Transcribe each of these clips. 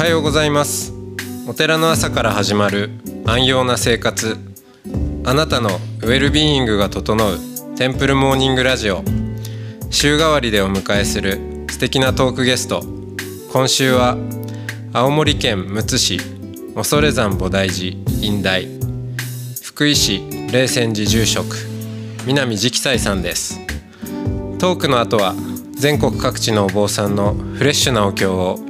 はようございます。お寺の朝から始まる安養な生活。あなたのウェルビーイングが整うテンプルモーニングラジオ。週替わりでお迎えする素敵なトークゲスト。今週は青森県むつ市恐山菩提寺院大。福井市霊泉寺住職南直斎さんです。トークの後は全国各地のお坊さんのフレッシュなお経を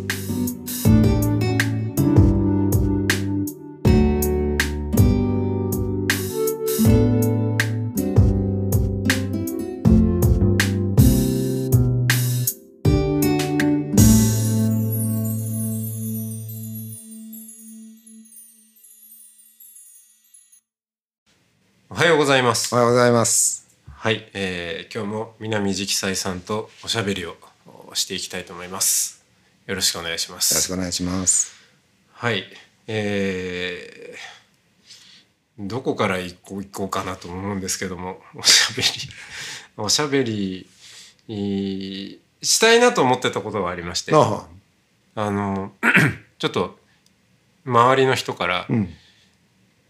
おはようございますおはようございます。はい、えー、今日も南直斎さんとおしゃべりをしていきたいと思いますよろしくお願いしまよろしすくお願いします。はいえー、どこから行こう行こうかなと思うんですけどもおしゃべりおしゃべりしたいなと思ってたことがありましてああの ちょっと周りの人から、うん。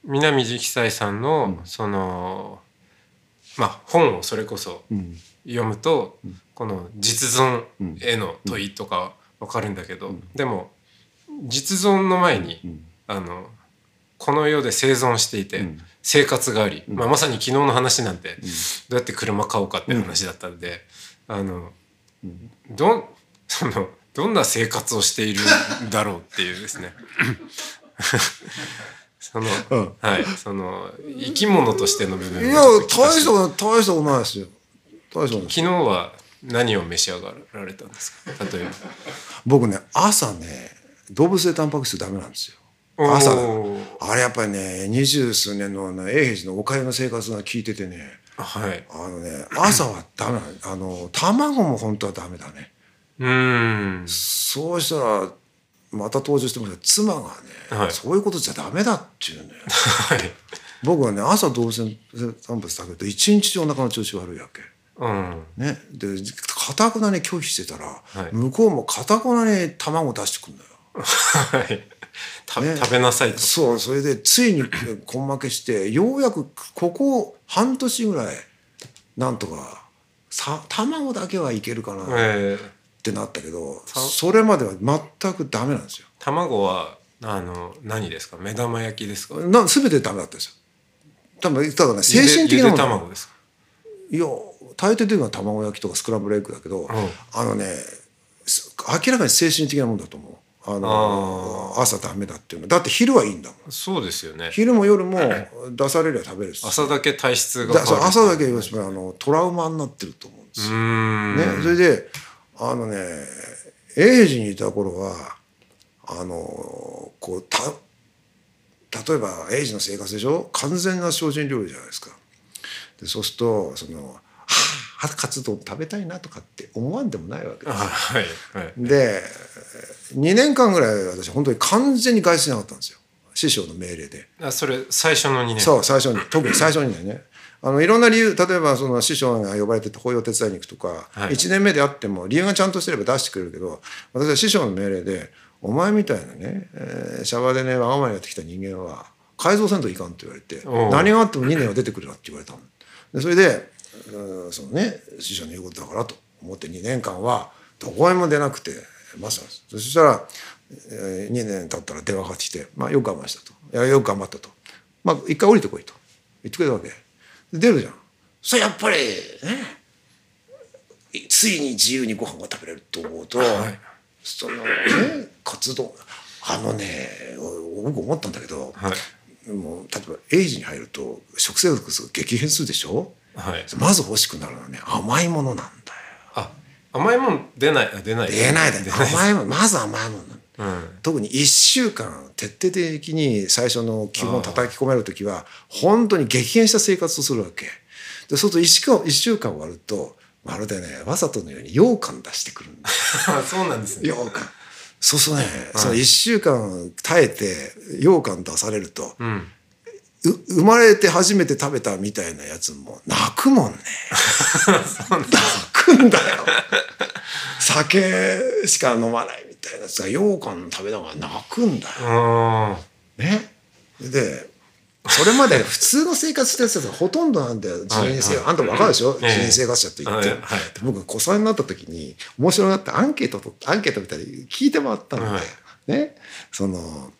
南直斎さんの、そのまあ本をそれこそうん。読むと、この実存うん。への問いとかわかるんだけど、でも実存の前に、ん。あのこの世で生存していて、ん。生活があり、まあ、まさに昨日の話なんて、どうやって車買おうかって話だったんで、あの、どんそのどんな生活をしているんだろうっていうですね その、うん。はい。その生き物としての部分。いや大したこと大したことないですよ。大したことない。昨日は何を召し上がられたんですか？例えば。僕ね朝ね動物性タンパク質ダメなんですよ。朝あれやっぱりね二十数年のあの永平寺のおかゆの生活が効いててね。はい。あのね朝はダメなのあの卵も本当はダメだね。うーん。そうしたらまた登場してますけど妻がね、はい。そういうことじゃダメだって言うんだよ。はい。僕はね朝動物性タンパク質食べると一日中お腹の調子悪いわけ。うん。ね、でかたくなに拒否してたら、い。向こうもかたくなに卵出してくんだよ。はい。たね。食べなさいと。そうそれでついに根負けしてようやくここ半年ぐらいなんとかさ卵だけはいけるかな。っえ。ーてなったけど、それまでは全くダメなんですよ。卵はあの何ですか？目玉焼きですか？な全てダメだったんですよ。多分ただね精神的なもの。卵ですか？いや大抵というのは卵焼きとかスクランブルエッグだけど、あのねす明らかに精神的なもんだと思う。あの朝ダメだっていうの。だって昼はいいんだもん。そうですよね。昼も夜も出されりゃ食べるし。朝だけ体質が朝だけあのトラウマになってると思うんですよ、ね、それであのね永治にいた頃はあのこうた例えば永治の生活でしょ？完全な精進料理じゃないですか。でそうするとその「はあカツ丼食べたいな」とかって思わんでもないわけです。はいはい。で2年間ぐらい私本当に完全に外出しなかったんですよ。師匠の命令で。あそれ最初の2年そう最初に。特に最初にねあのいろんな理由例えばその師匠が呼ばれてて法要手伝いに行くとか、はい。1年目であっても理由がちゃんとしてれば出してくれるけど私は師匠の命令で「お前みたいなね、えーシャバでねわがままにやってきた人間は改造せんといかん」って言われて何があっても2年は出てくるなって言われたの。でそれでうんそのね師匠の言うことだからと思って2年間はどこへも出なくてまさにそしたら、え2年経ったら電話かかってきて「まあ、よく我慢した」と「いやよく頑張った」と「まあ、一回降りてこい」と。言ってくれたわけ。で出るじゃん。それやっぱりね。ついに自由にご飯が食べれると思うと、そのね活動あのね僕思ったんだけど、はい。もう例えばエイジに入ると食生活が激変するでしょ？はい。まず欲しくなるのはね甘いものなんだよ。あ甘いもん出ないあ出ない。出ないだよ。出ない。甘いものまず甘いものうん。特に1週間徹底的に最初の基本を叩き込める時は本当に激変した生活をするわけ。でそうすると 1, 週間1週間終わるとまるでねわざとのように羊羹出してくるんだあ そうなんですね。羊羹。そうするとね、その1週間耐えて羊羹出されるとうん。う生まれて初めて食べたみたいなやつも泣くもん ね。泣くんだよ。酒しか飲まないみたいなやつが羊羹食べながら泣くんだよ。あね。でそれまで普通の生活してる人がほとんどなんだよ。人員生活、あんた分かるでしょ、ええ人員生活者って言って、はいはい。で僕子さんになった時に面白がってアンケートとアンケートみたいに聞いてもらったの。で、はい。ね。その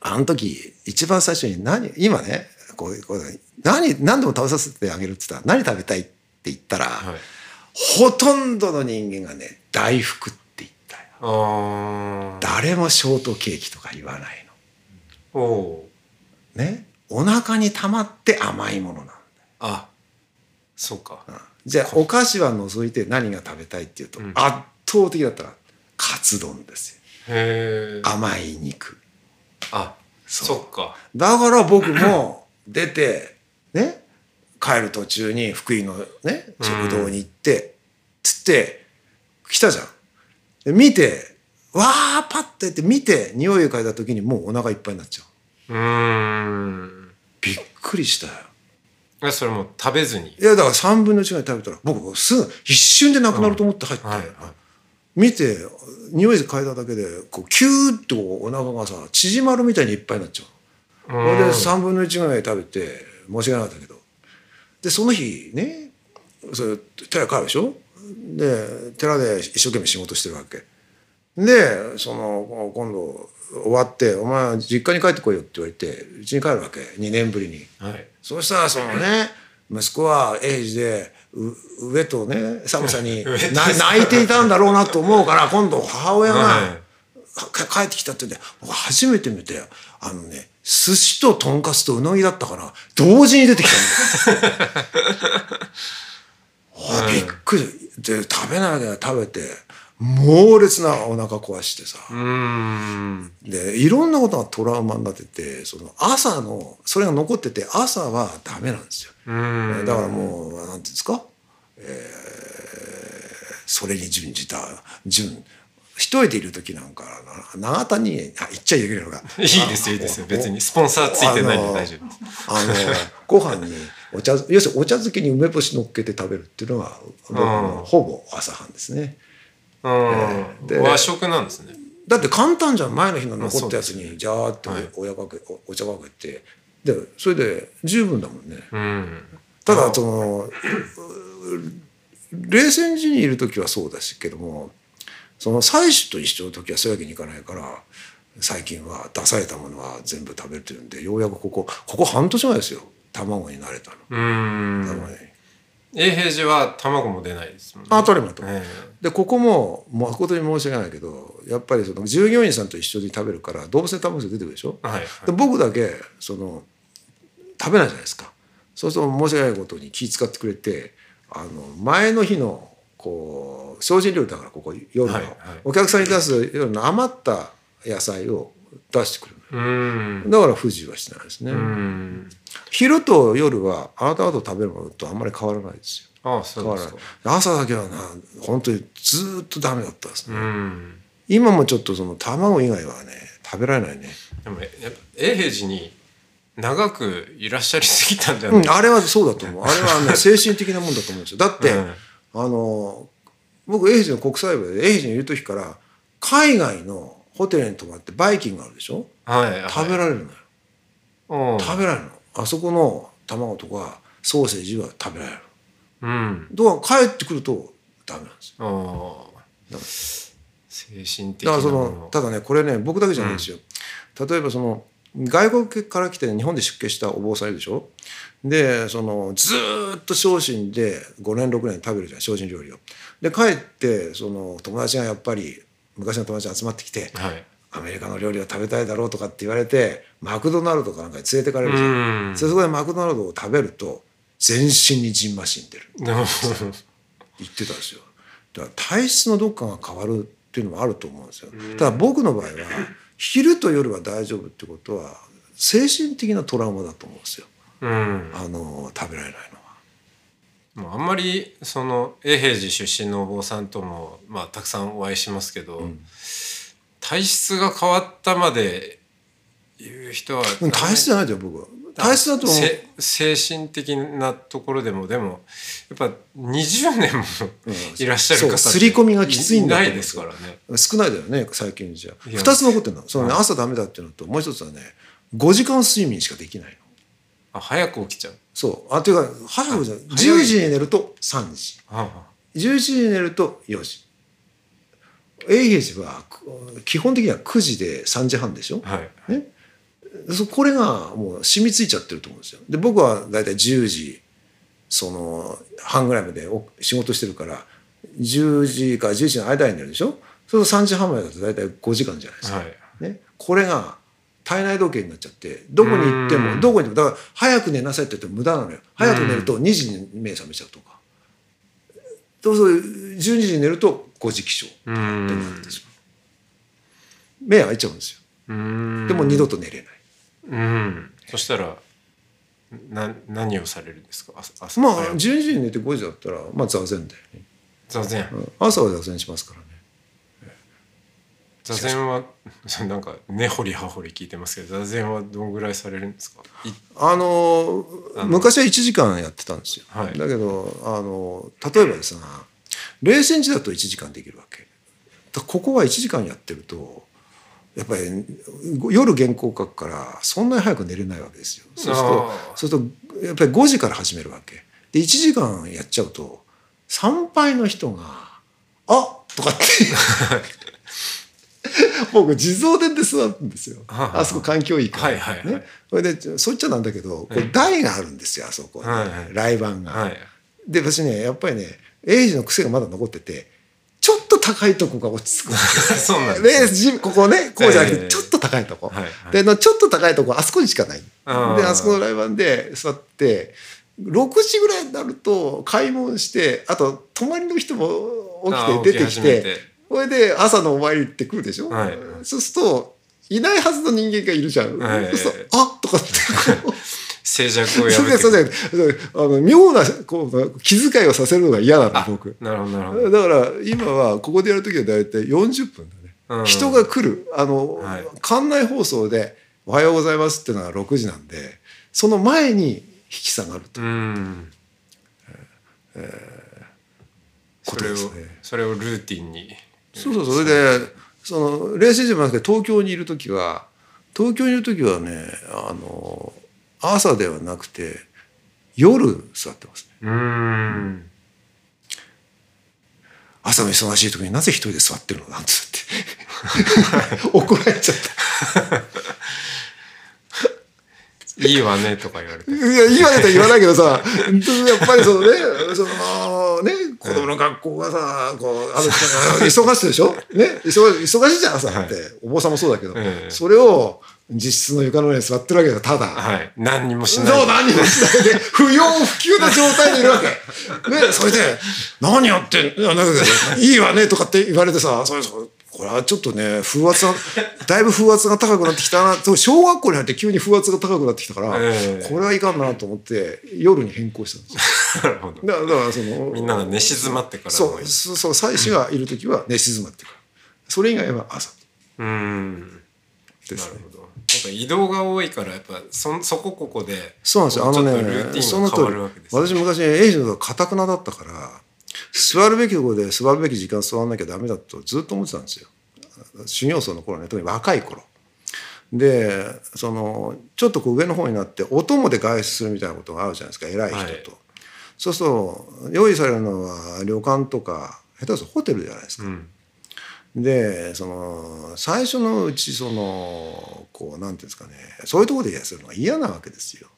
あの時一番最初に何今ねこうこう何何でも食べさせてあげるって言ったら何食べたいって言ったら、はい。ほとんどの人間がね大福って誰もショートケーキとか言わないおおのね？お腹に溜まって甘いものなんだよ。あそうか。じゃあお菓子は除いて何が食べたいっていうと、ん。圧倒的だったらカツ丼ですよ。へえ。甘い肉。あそっか。だから僕も 出てね？帰る途中に福井のね食堂に行って、つって来たじゃん。で見てわーパッてって見て匂いを嗅いだ時にもうお腹いっぱいになっちゃう。うーん。びっくりしたよ。えそれもう食べずに？いやだから3分の1ぐらい食べたら僕すぐ一瞬でなくなると思って入って、はいはい。見て匂い嗅いだだけでこうキューッとお腹がさ縮まるみたいにいっぱいになっちゃうそれで3分の1ぐらい食べて申し訳なかったけど。でその日ねそれ寺帰るでしょ？で寺で一生懸命仕事してるわけ。でその今度終わって「お前実家に帰ってこいよ」って言われてうちに帰るわけ。2年ぶりに。はい。そうしたらそのね息子は英治でう上とね寒さに 泣いていたんだろうなと思うから今度母親が帰ってきたって言って僕初めて見てあのね寿司ととんかつとうなぎだったから同時に出てきたんだよ。あびっくりで食べないで食べて猛烈なお腹壊してさ。でいろんなことがトラウマになっててその朝のそれが残ってて朝はダメなんですよ。だからもうなんていうんですか、えーそれに準じた準。一人でいる時なんかな長田にあ言っちゃいけないのが。いいですよいいですよ。別にスポンサーついてないんで大丈夫。ですあのご飯にお茶要するにお茶漬けに梅干し乗っけて食べるっていうのが僕のほぼ朝飯ですね。うん。で和食なんですね。だって簡単じゃん。前の日の残ったやつにジャーってはい。お湯かけおお茶かけて。でそれで十分だもんね。うん。ただその冷戦時にいる時はそうですけどもその採取と一緒の時はそういうわけにいかないから最近は出されたものは全部食べるっていうんでようやくここここ半年前ですよ卵になれたの。永平寺は卵も出ないですもんね。あ当たり前だとえでここも誠に申し訳ないけどやっぱりその従業員さんと一緒に食べるから動物性タンパク質出てくるでしょ？えはい。で僕だけその食べないじゃないですか。そうすると申し訳ないことに気遣ってくれてあの前の日のこう精進料理だからここ夜の、はいはい。お客さんに出す夜の余った野菜を出してくるだから不自由はしてないですね、うーん昼と夜はあなた方食べるものとあんまり変わらないですよ。あそ変わらない。うですか朝だけはな本当にずーっとダメだったですね、うん。今もちょっとその卵以外はね食べられないね。でもやっぱ永平寺に長くいらっしゃりすぎたんじゃない？うん、あれはそうだと思う。あれはね、精神的なもんだと思うんですよ。だって、うん。あの、僕、永平寺の国際部で、永平寺にいる時から、海外のホテルに泊まってバイキングあるでしょ？はいはい。食べられるのよ。うん。食べられるの。あそこの卵とかソーセージは食べられる。うんだから帰ってくるとダメなんですよ。あだから精神的だからそののただねこれね僕だけじゃないんですよ、例えばその外国から来て日本で出家したお坊さんいるでしょ？でそのずーっと精進で5年6年食べるじゃん精進料理を。で帰ってその友達がやっぱり昔の友達が集まってきてはいアメリカの料理を食べたいだろうとかって言われてマクドナルドかなんかに連れてかれるじゃん。うん。そこでマクドナルドを食べると全身にジンマシン出る。言ってたんですよ。だから体質のどっかが変わるっていうのもあると思うんですよ。ただ僕の場合は昼と夜は大丈夫ってことは精神的なトラウマだと思うんですよ。うん。あの食べられないのは。もうあんまりその永平寺出身のお坊さんとも、まあ、たくさんお会いしますけど、体質が変わったまで言う人はうん体質じゃないですよ僕は。体質だと思う。せ精神的なところでもでもやっぱ20年もいらっしゃる方ってそう刷り込みがきついんだないですからね。少ないだよね最近じゃ。いや。2つ残ってるの。その、ね、はい朝ダメだっていうのともう一つはね5時間睡眠しかできないの。あ早く起きちゃう。そう。あというか早くじゃないあ早い。10時に寝ると3時。はあは11時に寝ると4時永平寺はく基本的には9時で3時半でしょ、あはい。ね、そこれがもう染みついちゃってると思うんですよ。で僕は大体10時その半ぐらいまでお仕事してるから10時から11時の間に寝るでしょ？そうすると3時半までだと大体5時間じゃないですか。はい。ね、これが体内時計になっちゃってどこに行ってうん。もどこにもだから早く寝なさいって言っても無駄なのよ。早く寝ると2時に目覚めちゃうとか。そうそう12時に寝ると5時起床う。ーってなん。ってしまう目開いちゃうんですよ。でも二度と寝れない。うん。そしたらな何をされるんですか？朝朝まあ早く。12時に寝て5時だったらまあ座禅だよね、座禅。うん。朝は座禅しますからね。座禅は なんか根掘り葉掘り聞いてますけど座禅はどんぐらいされるんですか？いあの昔は1時間やってたんですよ、はい。だけどあの例えばですが冷戦時だと1時間できるわけ。だここは1時間やってるとやっぱり夜原稿書くからそんなに早く寝れないわけですよ。そうするとするとやっぱり5時から始めるわけ。で1時間やっちゃうと参拝の人が「あとかって。僕地蔵殿で座るんですよ。はあはあ。あそこ環境いいから、はいはいはい。ね、それでそっちゃなんだけどこれ台があるんですよあそこ、ねはいはい。来番が。はい。で私ねやっぱりね英治の癖がまだ残っててちょっと高いとこが落ち着く。そうなんですでじここねこうじゃなくええ。てちょっと高いとこ、はいはい。でのちょっと高いとこあそこにしかない。であそこの来番で座って6時ぐらいになると開門してあと泊まりの人も起きて出てきてて。それで朝のお参りって来るでしょ、はい。そうするといないはずの人間がいるじゃん、はい。そうするとあとかってこう静寂をそれでそれであの妙なこう気遣いをさせるのが嫌なの僕。なるほどなるほど。だから今はここでやる時は大体40分だね、うん。人が来る。あの、はい。館内放送で「おはようございます」っていうのが6時なんでその前に引き下がると。うーんそれをそれをルーティンに。そうそうそれでその冷静時もなくて東京にいる時は東京にいる時はねあの朝ではなくて夜座ってますね。うーん。朝の忙しい時になぜ一人で座ってるのなんつって。怒られちゃった。いいわねとか言われて。いや今だと言わないけどさ やっぱりそのねそのね子供の学校がさこうある忙しいでしょ、ね、忙忙しいじゃん朝って、お坊さんもそうだけど、ええ。それを実質の床の上に座ってるわけだただ。はい。何にもしそうない何もしないで 不要不急な状態でいるわけ。ね、それで「何やってんいやなんかいいわね」とかって言われてさ「それそれこれはちょっとね風圧が だいぶ風圧が高くなってきたな。そう小学校に入って急に風圧が高くなってきたから、ええ。これはいかんなと思って夜に変更したんですよ。なるほど。だからそのみんなが寝静まってからの。そうそうそう妻子がいる時は寝静まってから。それ以外は朝。うーん。ですね。なるほどぱ移動が多いからやっぱそそこここでそうなんですよ。あのね、その通り。私昔、エイジのとかたくなだったから、座るべきところで座るべき時間座らなきゃダメだとずっと思ってたんですよ。修行僧の頃ね、特に若い頃。で、その、ちょっとこう上の方になって、お供で外出するみたいなことがあるじゃないですか、偉い人と。はいそうすると、用意されるのは旅館とか、下手するとホテルじゃないですか。うんでその最初のうちそのこうなんていうんですかねそういうところでやするのが嫌なわけですよ。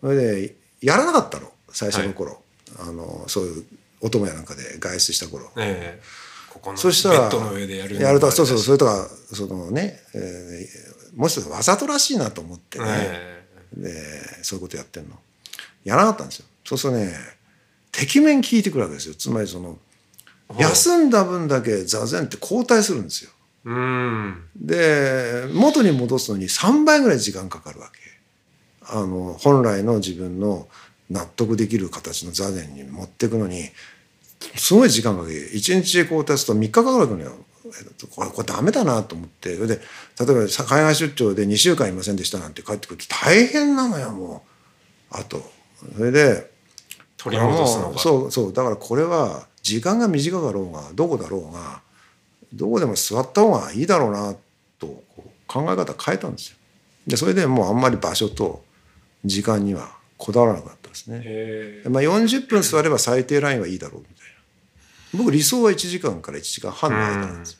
それでやらなかったの最初の頃、あのそういうお供やなんかで外出した頃。ええ。ここのそしたらやるとそうそうそれとかそのね、えーもしかしたらわざとらしいなと思ってね、え。でそういうことやってんの。やらなかったんですよ。そうするとねてきめん聞いてくるわけですよ。つまりその休んだ分だけ座禅って交代するんですよ。で元に戻すのに3倍ぐらい時間かかるわけ。あの本来の自分の納得できる形の座禅に持っていくのにすごい時間かけ1日で交代すると3日かかるのよ。これこれダメだなと思って。それで例えばさ海外出張で2週間いませんでしたなんて帰ってくると大変なのよもう。あと。それで取り戻すのが。そうそう。だからこれは時間が短かろうがどこだろうがどこでも座った方がいいだろうなと考え方変えたんですよ。でそれでもうあんまり場所と時間にはこだわらなかったですね。へまあ、40分座れば最低ラインはいいだろうみたいな。僕理想は1時間から1時間半の間なんですよ。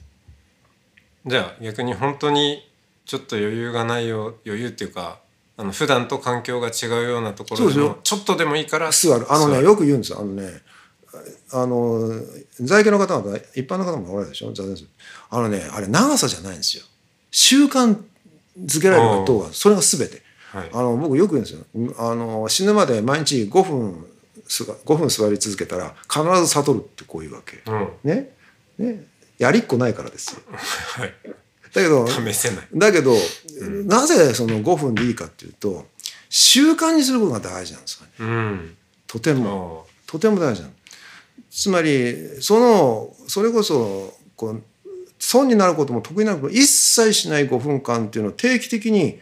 じゃあ逆に本当にちょっと余裕がないよ余裕っていうかあの普段と環境が違うようなところでもちょっとでもいいから座る。あのねよく言うんですよ。あのねあの在家の方々一般の方もおられるでしょ？座禅するあのねあれ長さじゃないんですよ。習慣づけられることはそれが全て。はい。あの僕よく言うんですよ。あの死ぬまで毎日5分すが5分座り続けたら必ず悟るってこういうわけ。うん。ね？ね？やりっこないからですよ。はい。だけど試せない。だけど、なぜその5分でいいかっていうと習慣にすることが大事なんですよね。うん。とても。もとても大事なの。つまりそのそれこそこう損になることも得意なることも一切しない5分間っていうのを定期的に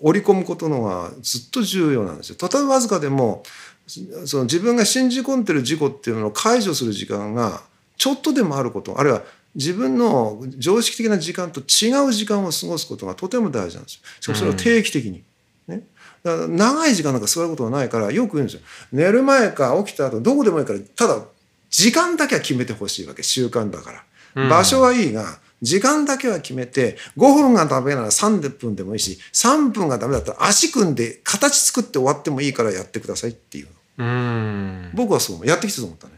織り込むことのがずっと重要なんですよ。とたわずかでもその自分が信じ込んでる事故っていうのを解除する時間がちょっとでもあることあるいは自分の常識的な時間と違う時間を過ごすことがとても大事なんですよ。しかもそれを定期的に。ね、長い時間なんか座ることがないからよく言うんですよ寝る前か起きた後どこでもいいからただ時間だけは決めてほしいわけ習慣だから、場所はいいが時間だけは決めて5分がダメなら3分でもいいし3分がダメだったら足組んで形作って終わってもいいからやってくださいっていうううん。僕はそうやってきたと思ったね。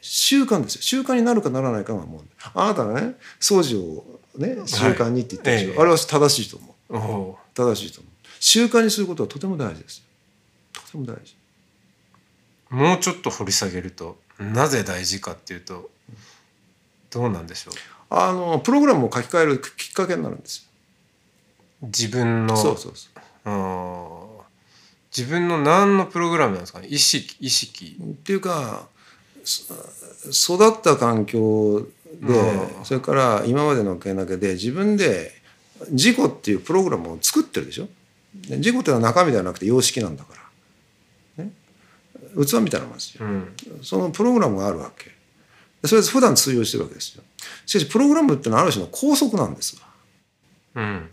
習慣ですよ。習慣になるかならないかがもうあなたがね掃除をね習慣にって言ってるでしょ、ええ。あれは正しいと思う。正しいと思う。習慣にすることはとても大事ですよ。とても大事。もうちょっと掘り下げるとなぜ大事かっていうとどうなんでしょう？あのプログラムを書き換えるきっかけになるんです自分のよそうそうそう。自分の何のプログラムなんですかね？意識意識。っていうかそ育った環境で、うん。それから今までの経験で自分で自己っていうプログラムを作ってるでしょ？で自己っていうのは中身ではなくて様式なんだから、ね、器みたいなもんですよ。うん。そのプログラムがあるわけ。でそれ普段通用してるわけですよ。しかしプログラムってのはある種の拘束なんです。わうん。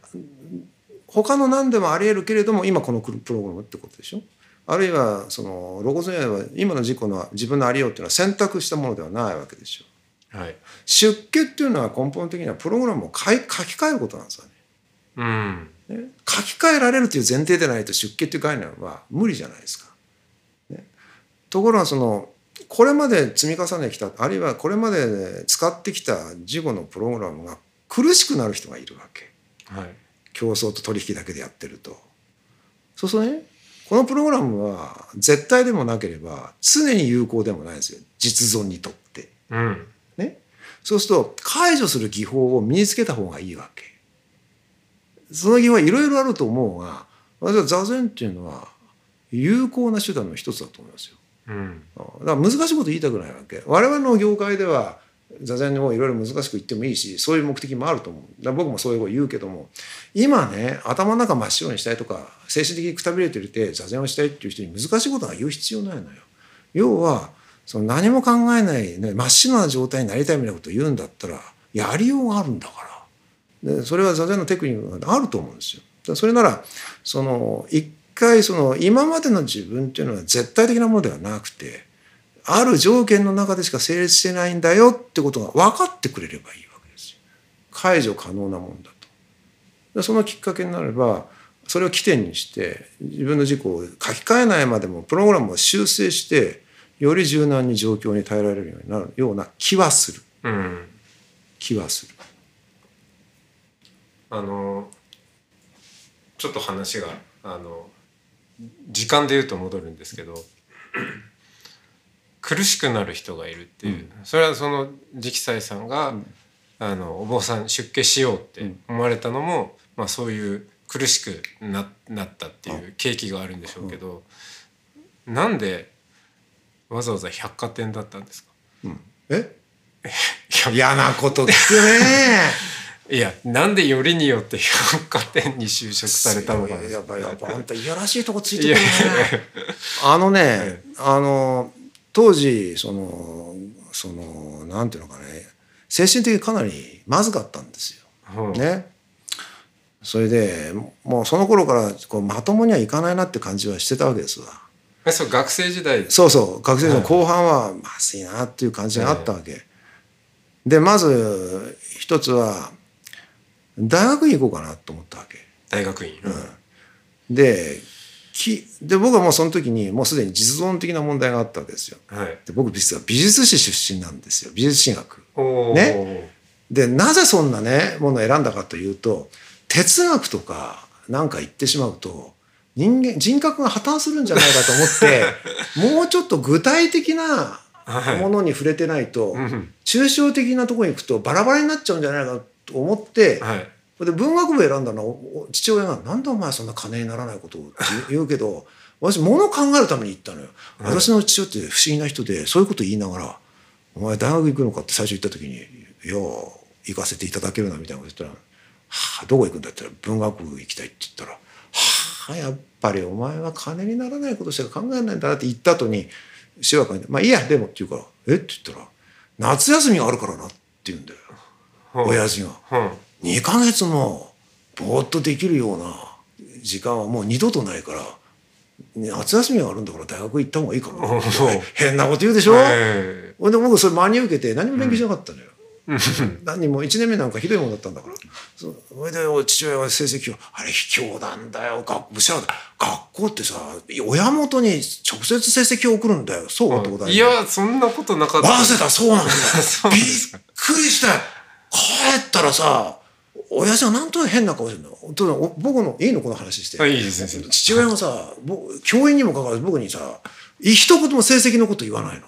他の何でもありえるけれども今このプログラムってことでしょ。あるいはその露骨に言えば今の自己の自分のありようっていうのは選択したものではないわけでしょ。はい。出家っていうのは根本的にはプログラムを書き換えることなんですよね。うん。ね。書き換えられるという前提でないと出家っていう概念は無理じゃないですか。ね、ところがそのこれまで積み重ねてきたあるいはこれまで使ってきた事後のプログラムが苦しくなる人がいるわけはい競争と取引だけでやってると。そうするとねこのプログラムは絶対でもなければ常に有効でもないんですよ実存にとって。うんね、そうすると解除する技法を身につけた方がいいわけ。その技法はいろいろあると思うが私は座禅っていうのは有効な手段の一つだと思いますよ。うんだから難しいこと言いたくないわけ。我々の業界では座禅をいろいろ難しく言ってもいいしそういう目的もあると思う。だ僕もそういうこと言うけども今ね頭の中真っ白にしたいとか精神的にくたびれてるって座禅をしたいっていう人に難しいことが言う必要ないのよ。要はその何も考えない、ね、真っ白な状態になりたいみたいなことを言うんだったらやりようがあるんだからでそれは座禅のテクニックがあると思うんですよ。それならその一回その今までの自分っていうのは絶対的なものではなくてある条件の中でしか成立してないんだよってことが分かってくれればいいわけですよ。解除可能なもんだと。でそのきっかけになればそれを起点にして自分の自己を書き換えないまでもプログラムを修正してより柔軟に状況に耐えられるようになるような気はするうん気はする。あのちょっと話があの時間で言うと戻るんですけど苦しくなる人がいるっていう、それはその直斎さんが、あのお坊さん出家しようって思われたのも、まあ、そういう苦しくななったっていう契機があるんでしょうけど、なんでわざわざ百貨店だったんですか？うん、え？嫌なこと聞くね いやなんでよりによって百貨店に就職されたのかなやっぱやっぱあんたいやらしいとこついてくるねあのね、あの当時そのそのなんていうのかね。精神的にかなりまずかったんですよ。うん。ね。それでもうその頃からこうまともにはいかないなって感じはしてたわけですわ。えそう学生時代。そうそう。学生の後半はまずいなっていう感じがあったわけ。でまず一つは大学に行こうかなと思ったわけ。大学院、できで僕はもうその時にもうすでに実存的な問題があったわけですよ。はい。で僕実は美術史出身なんですよ。美術史学。ね。でなぜそんなねものを選んだかというと哲学とかなんか言ってしまうと人間人格が破綻するんじゃないかと思って もうちょっと具体的なはい。ものに触れてないと、うん。抽象的なところに行くとバラバラになっちゃうんじゃないかと思って、はいで文学部選んだのは父親が「なんでお前そんな金にならないことを」って言うけど私物を考えるために行ったのよ。私の父親って不思議な人でそういうこと言いながら「お前大学行くのか?」って最初言った時に「いや行かせていただけるな」みたいなこと言ったら「はあどこ行くんだ?」って言ったら「文学部行きたい」って言ったら「はあやっぱりお前は金にならないことしか考えないんだな」って言った後にしばらくにまあいいやでも」って言うから「え？っ?」て言ったら「夏休みがあるからな」って言うんだよ親父が。うん。2ヶ月もぼーっとできるような時間はもう二度とないから夏休みがあるんだから大学行った方がいいかも変なこと言うでしょ、えほんで僕それ真に受けて何も勉強しなかったのよ、何にも1年目なんかひどいもんだったんだから。そそれで父親は成績をあれ卑怯なんだよ。学部者だ学校ってさ親元に直接成績を送るんだよ。そうってことだよいやそんなことなかった。早稲田そうなんだ びっくりしたよ帰ったらさ親父はなんと変な顔してるの？僕のいいのこの話して、あいいですね父親がさ僕教員にもかかわらず僕にさ一言も成績のこと言わないの。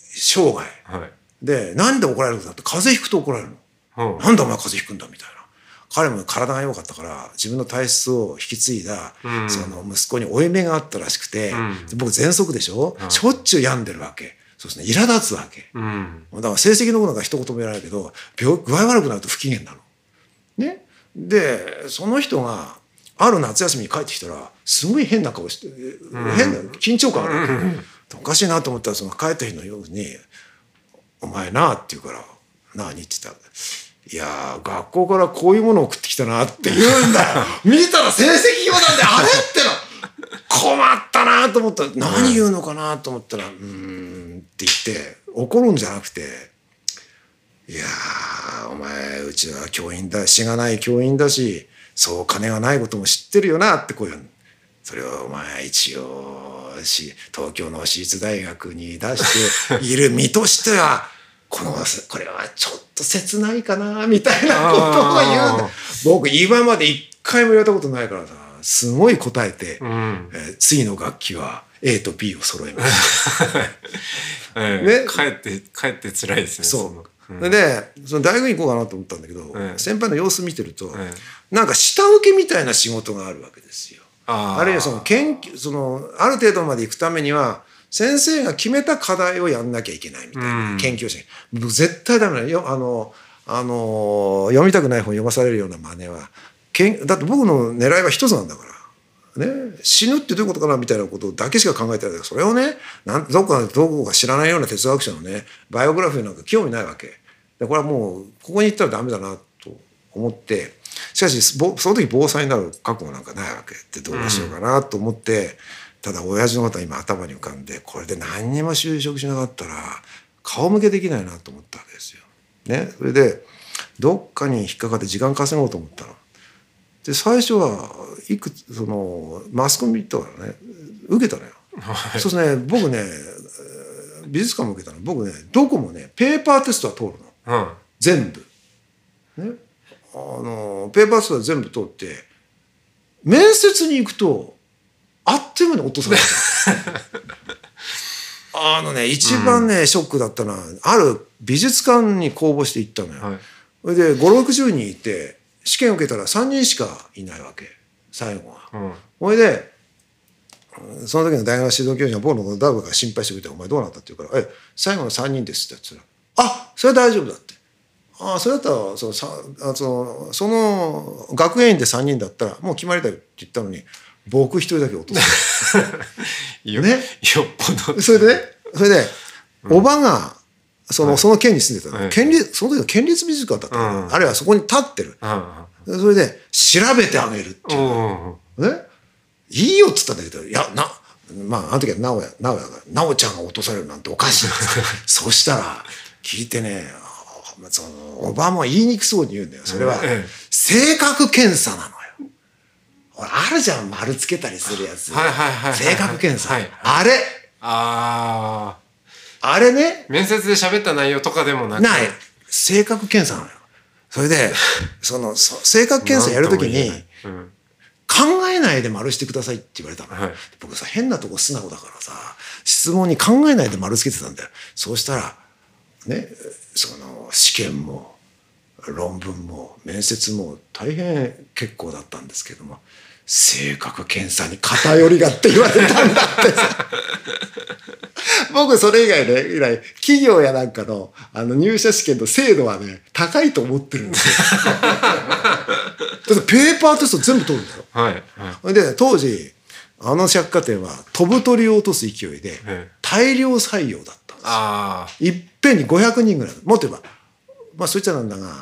生涯。はい。でなんで怒られるかって風邪ひくと怒られるの。うん。なんでお前風邪ひくんだみたいな。彼も体が弱かったから自分の体質を引き継いだ、うん。その息子に負い目があったらしくて、うん。で僕喘息でしょ、うん。しょっちゅう病んでるわけそうですね。苛立つわけ。うん。だから成績のことなんか一言も言わないけど病具合悪くなると不機嫌なの。ね、でその人がある夏休みに帰ってきたらすごい変な顔して、変な緊張感ある、おかしいなと思ったらその帰った日の夜に「お前な」って言うから「何?」って言った。ら「いやー学校からこういうものを送ってきたな」って言うんだよ。見たら成績表なんであれっての困ったなと思った。ら何言うのかなと思ったら「うーん」って言って怒るんじゃなくていやーお前うちは教員だしがない教員だしそう金がないことも知ってるよなってこういうそれをお前一応し東京の私立大学に出して いる身としてはこのこれはちょっと切ないかなみたいなことを言う。僕今まで一回も言われたことないからさすごい答えて、うん。えー次の楽器は A と B を揃えました。え ね。え帰って帰って辛いですねそう。の。それでその大学に行こうかなと思ったんだけど、ええ先輩の様子見てると、えなんか下請けみたいな仕事があるわけですよ。あるいはその研究そのある程度まで行くためには先生が決めた課題をやんなきゃいけないみたいな、うん。研究者に。僕絶対ダメなのよ。あのあの読みたくない本読まされるような真似はけんだって僕の狙いは一つなんだから、ね、死ぬってどういうことかなみたいなことだけしか考えてない。けどそれをねなんどこかどこか知らないような哲学者のねバイオグラフィーなんか興味ないわけ。でこれはもうここに行ったらダメだなと思って。しかしその時防災になる覚悟なんかないわけ。でどうしようかなと思って、ただ親父のことは今頭に浮かんでこれで何にも就職しなかったら顔向けできないなと思ったわけですよ。ね、それでどっかに引っかかって時間稼ごうと思ったの。で最初はいくつそのマスコミとかね受けたのよ。はい。そうですね僕ねえー美術館も受けたの。僕ねどこもねペーパーテストは通るの。うん。全部。ね、あのペーパーテストは全部通って面接に行くとあっという間に落とされた あのね一番ね、ショックだったのはある美術館に公募して行ったのよ。はい。それで560人いて試験受けたら3人しかいないわけ。最後は。うん。それでうんその時の大学指導教授が僕のことダブが心配してくれて「お前どうなった?」って言うから「え最後の3人です」って言ったら「あそれは大丈夫だって。ああそれだったらそのさあそのその学園員で3人だったらもう決まりだよって言ったのに僕一人だけ落とす。よね。よっぽどそれでねそれで、おばがその,、その県に住んでたの、はい。県立その時の県立美術館だったあるいはそこに立ってる。うんそれで調べてあげるっていう。うんね、いいよっつったんだけど、いや、な、まあ、あの時は直哉、直哉が、直ちゃんが落とされるなんておかしい そしたら、聞いてね、あその、おばも言いにくそうに言うんだよ。それはええ、性格検査なのよ。ほらあるじゃん、丸つけたりするやつ。はいはいはいはい性格検査。はいあれ、ああれね、ー面接で喋った内容とかでもなく。ない。性格検査なのよ。それで、その、そ性格検査やるときに、うん。考えないで丸してくださいって言われたの、はい。僕さ変なとこ素直だからさ質問に考えないで丸つけてたんだよ。そうしたらねその試験も論文も面接も大変結構だったんですけども性格検査に偏りがって言われたんだってさ。僕それ以外ね以来企業やなんかのあの入社試験の精度はね高いと思ってるんですよ。だってペーパーテスト全部取るんだよ。はいはい。で当時あの百貨店は飛ぶ鳥を落とす勢いでええ。大量採用だったんですあいっぺんに500人ぐらい。もっと言えばまあそういっちゃなんだがや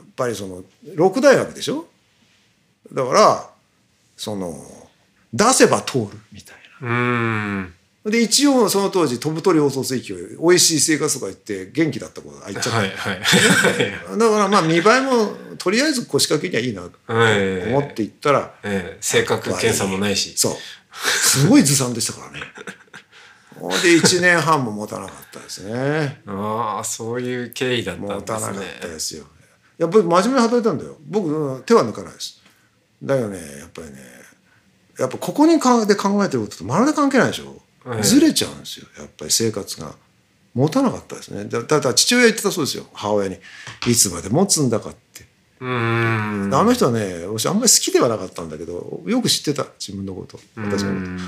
っぱりその六大学でしょ？だからその出せば通るみたいなで一応その当時飛ぶ鳥を落とす勢い美味しい生活とか言って元気だった子が言っちゃった、はいはい だからまあ見栄えもとりあえず腰掛けにはいいなとええ思って行ったら、ええ性格検査もないしそう。すごいずさんでしたからね。で1年半も持たなかったですね。ああそういう経緯だったんです持たなかっねたですよ。やっぱり真面目に働いたんだよ。僕うん手は抜かないです。だよねやっぱりねやっぱここにかで考えてることとまるで関係ないでしょ。ええずれちゃうんですよやっぱり生活が。持たなかったですね。だただ父親言ってたそうですよ母親に「いつまで持つんだか」って。うーんあの人はね私あんまり好きではなかったんだけどよく知ってた自分のこと私のこと。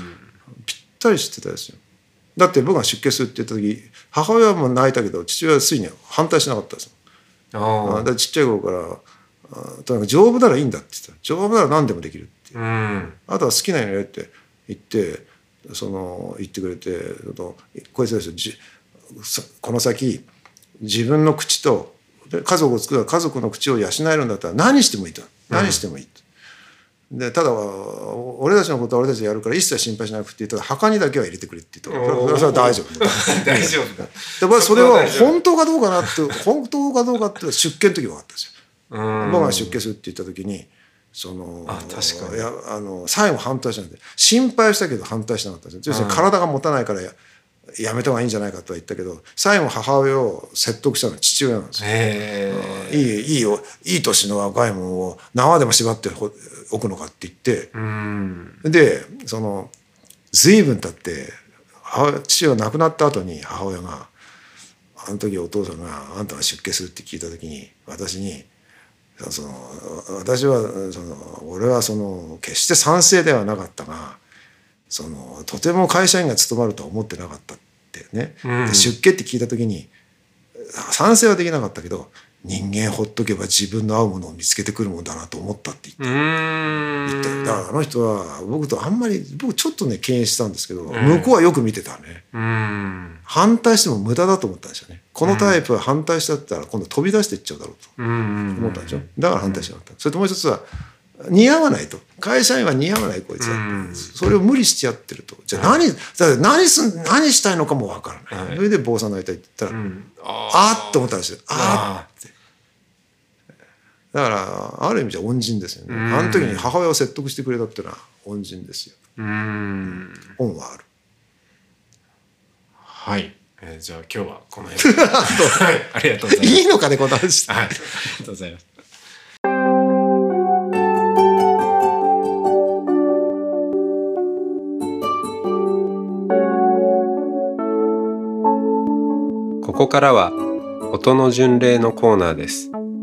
ぴったり知ってたですよだって僕が出家するって言った時母親も泣いたけど父親はついに反対しなかったですあだからちっちゃい頃からあとにかく丈夫ならいいんだって言ってた。丈夫なら何でもできるってう。ん。あとは好きなようにやれって言ってその言ってくれてこいつですこの先自分の口とで家族を作る家族の口を養えるんだったら何してもいいと。何してもいいと。でただお俺たちのことは俺たちでやるから一切心配しなくてただ墓にだけは入れてくれって言った。らそれは大丈夫。大丈夫。だでまあそれは本当かどうかなって本当かどうかって出家の時分かったんですよ。うん。僕が出家するって言った時にそのあ確かに。いやあの最後反対しないで心配したけど反対しなかったんですよ。要するに体が持たないからややめた方がいいんじゃないかとは言ったけど最後母親を説得したのは父親なんですよ。いいいいよいい年の若いもんを縄でも縛ってほ置くのかって言って。うん。でその随分経って母父が亡くなった後に母親が「あの時お父さんがあんたが出家するって聞いた時に私にその私はその俺はその決して賛成ではなかったがそのとても会社員が務まるとは思ってなかったってね、うん。で出家って聞いた時に賛成はできなかったけど人間ほっとけば自分の合うものを見つけてくるもんだなと思ったって言って。うーん。だからあの人は僕とあんまり僕ちょっとね敬遠したんですけど、向こうはよく見てたね。うん。反対しても無駄だと思ったんですよね。このタイプは反対したって言ったら今度飛び出していっちゃうだろうと。うん。思ったんでしょ？だから反対しなかった。それともう一つは似合わないと。会社員は似合わないこいつは、うん。それを無理してやってると。じゃあ何、だから何すん何したいのかもわからない、はい。それで坊さんになりたいって言ったら、うん。ああーって思ったんですよ。ああーってだからある意味じゃ恩人ですよね、うん。あの時に母親を説得してくれたっていうのは恩人ですよ。ーうん。恩はある。はい、えーじゃあ今日はこの辺で。はい。ありがとうございます。いいのかねこの話。はい。ありがとうございます。ここからは音の巡礼のコーナーです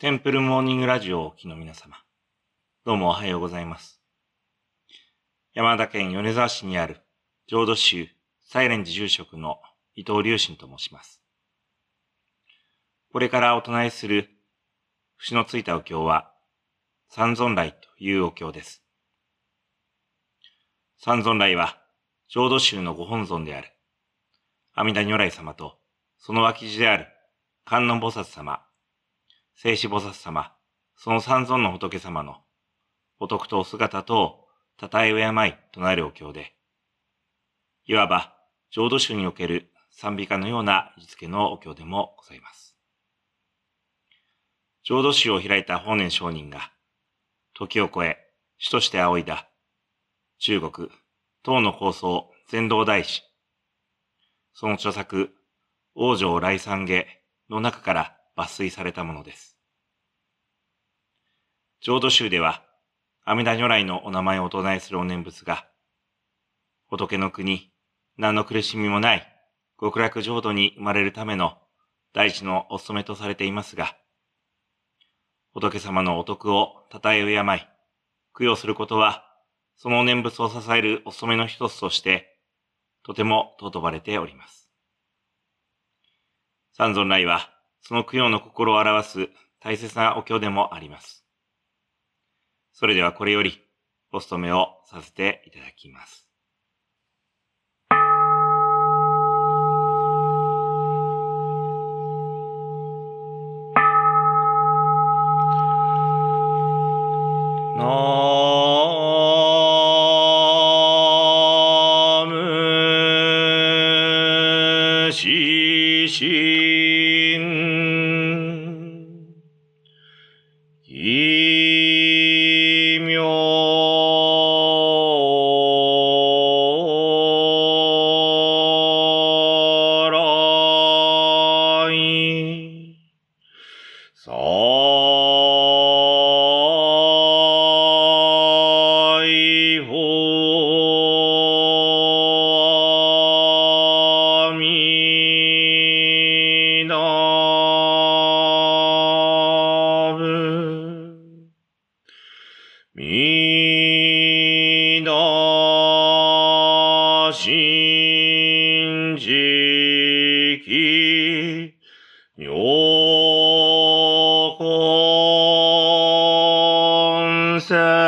テンプルモーニングラジオをお聞きの皆様、どうもおはようございます。山田県米沢市にある浄土宗サイレン寺住職の伊藤隆信と申します。これからお唱えする節のついたお経は、三尊来というお経です。三尊来は浄土宗のご本尊である阿弥陀如来様とその脇地である観音菩薩様、聖子菩薩様、その三尊の仏様のお徳とお姿とをたたえ敬いとなるお経で、いわば浄土宗における賛美歌のような位置付けのお経でもございます。浄土宗を開いた法然上人が、時を超え、主として仰いだ、中国、唐の構想、禅道大師、その著作、王城来三下の中から抜粋されたものです。浄土宗では、阿弥陀如来のお名前をお唱えするお念仏が、仏の国、何の苦しみもない極楽浄土に生まれるための大地のお務めとされていますが、仏様のお徳を称え敬い、供養することは、そのお念仏を支えるお務めの一つとして、とても尊ばれております。三尊来は、その供養の心を表す大切なお経でもあります。それではこれより、お務めをさせていただきます。ナ根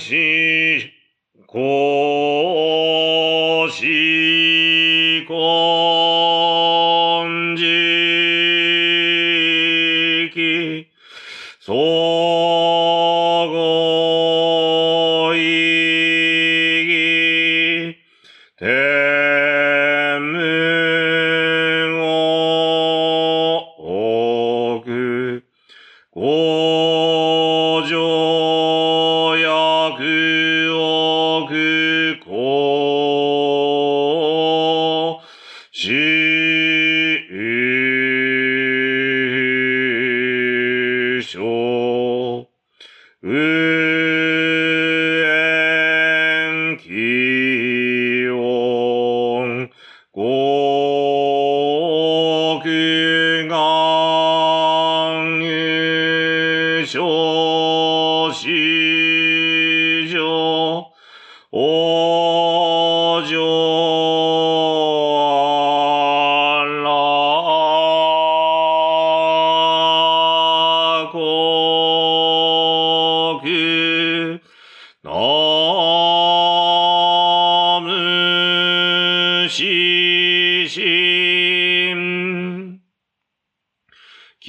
she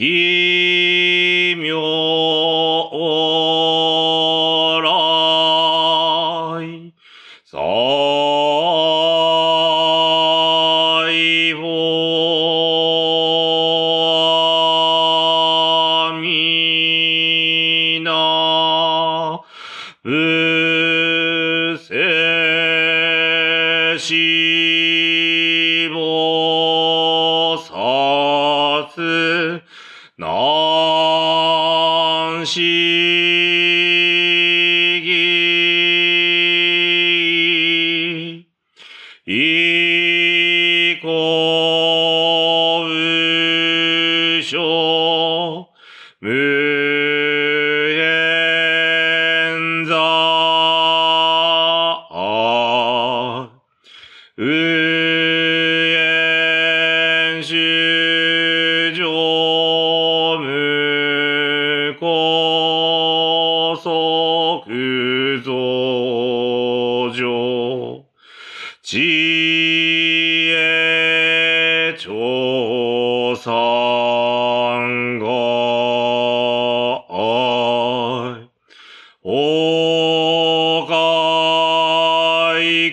お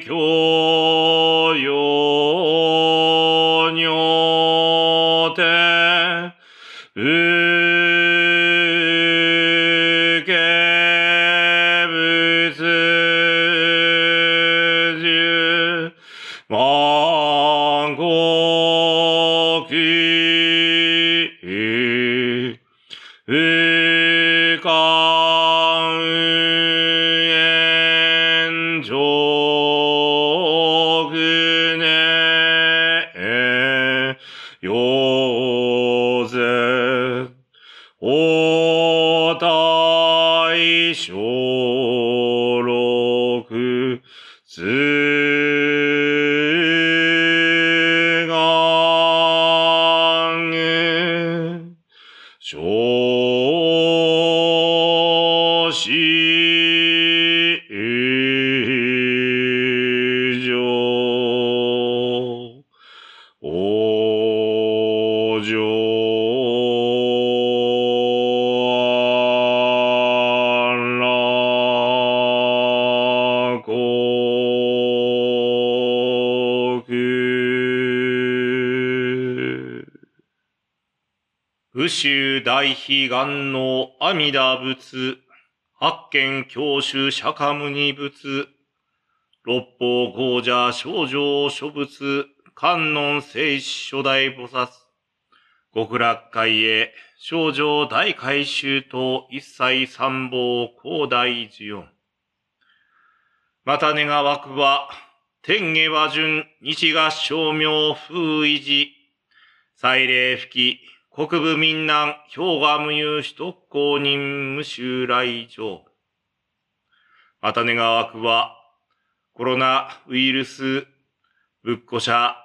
You. 宇宙大悲願の阿弥陀仏、八剣教主釈迦牟尼仏、六方豪者少女諸仏、観音聖子初代菩薩、極楽会へ少女大改修と一切三宝広大寺音。また願わくは、天下和順、日が照明風維持、祭礼吹き、国部民南、氷河無有首都公認無襲来場。また願わくは、コロナウイルス、仏庫者、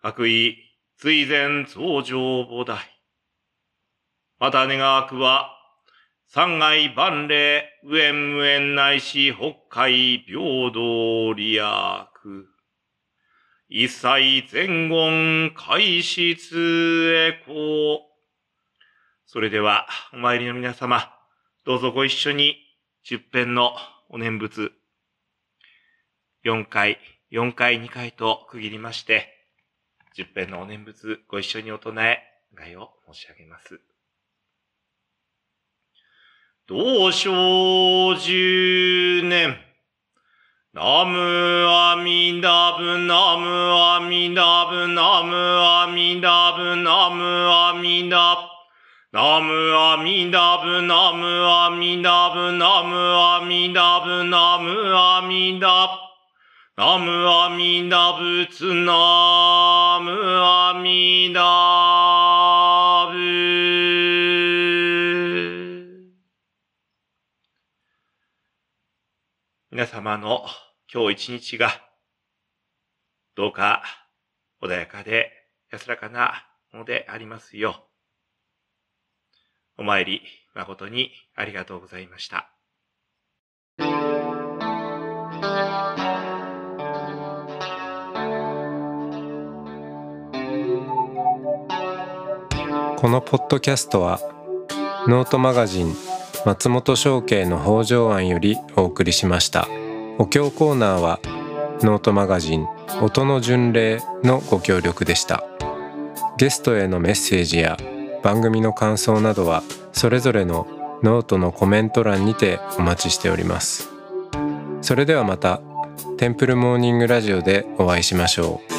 悪意、追善増上菩提。また願わくは、三害万礼、無縁無縁ないし、北海平等利益。一切前言開室へこう。それでは、お参りの皆様、どうぞご一緒に、十編のお念仏、4回、4回2回と区切りまして、十編のお念仏、ご一緒にお唱え、願いを申し上げます。同生十年、ナムアミダブナムアミダブナムアミダブナムアミダブナムアミダブナムアミダブナムアミダブナムアミダブナムアミダブツナムアミダブ皆様の今日一日がどうか穏やかで安らかなものでありますよう。お参り誠にありがとうございました。このポッドキャストはノートマガジン松本紹圭の方丈庵よりお送りしましたお経コーナーはノートマガジン音の巡礼のご協力でしたゲストへのメッセージや番組の感想などはそれぞれのノートのコメント欄にてお待ちしております。それではまたテンプルモーニングラジオでお会いしましょう。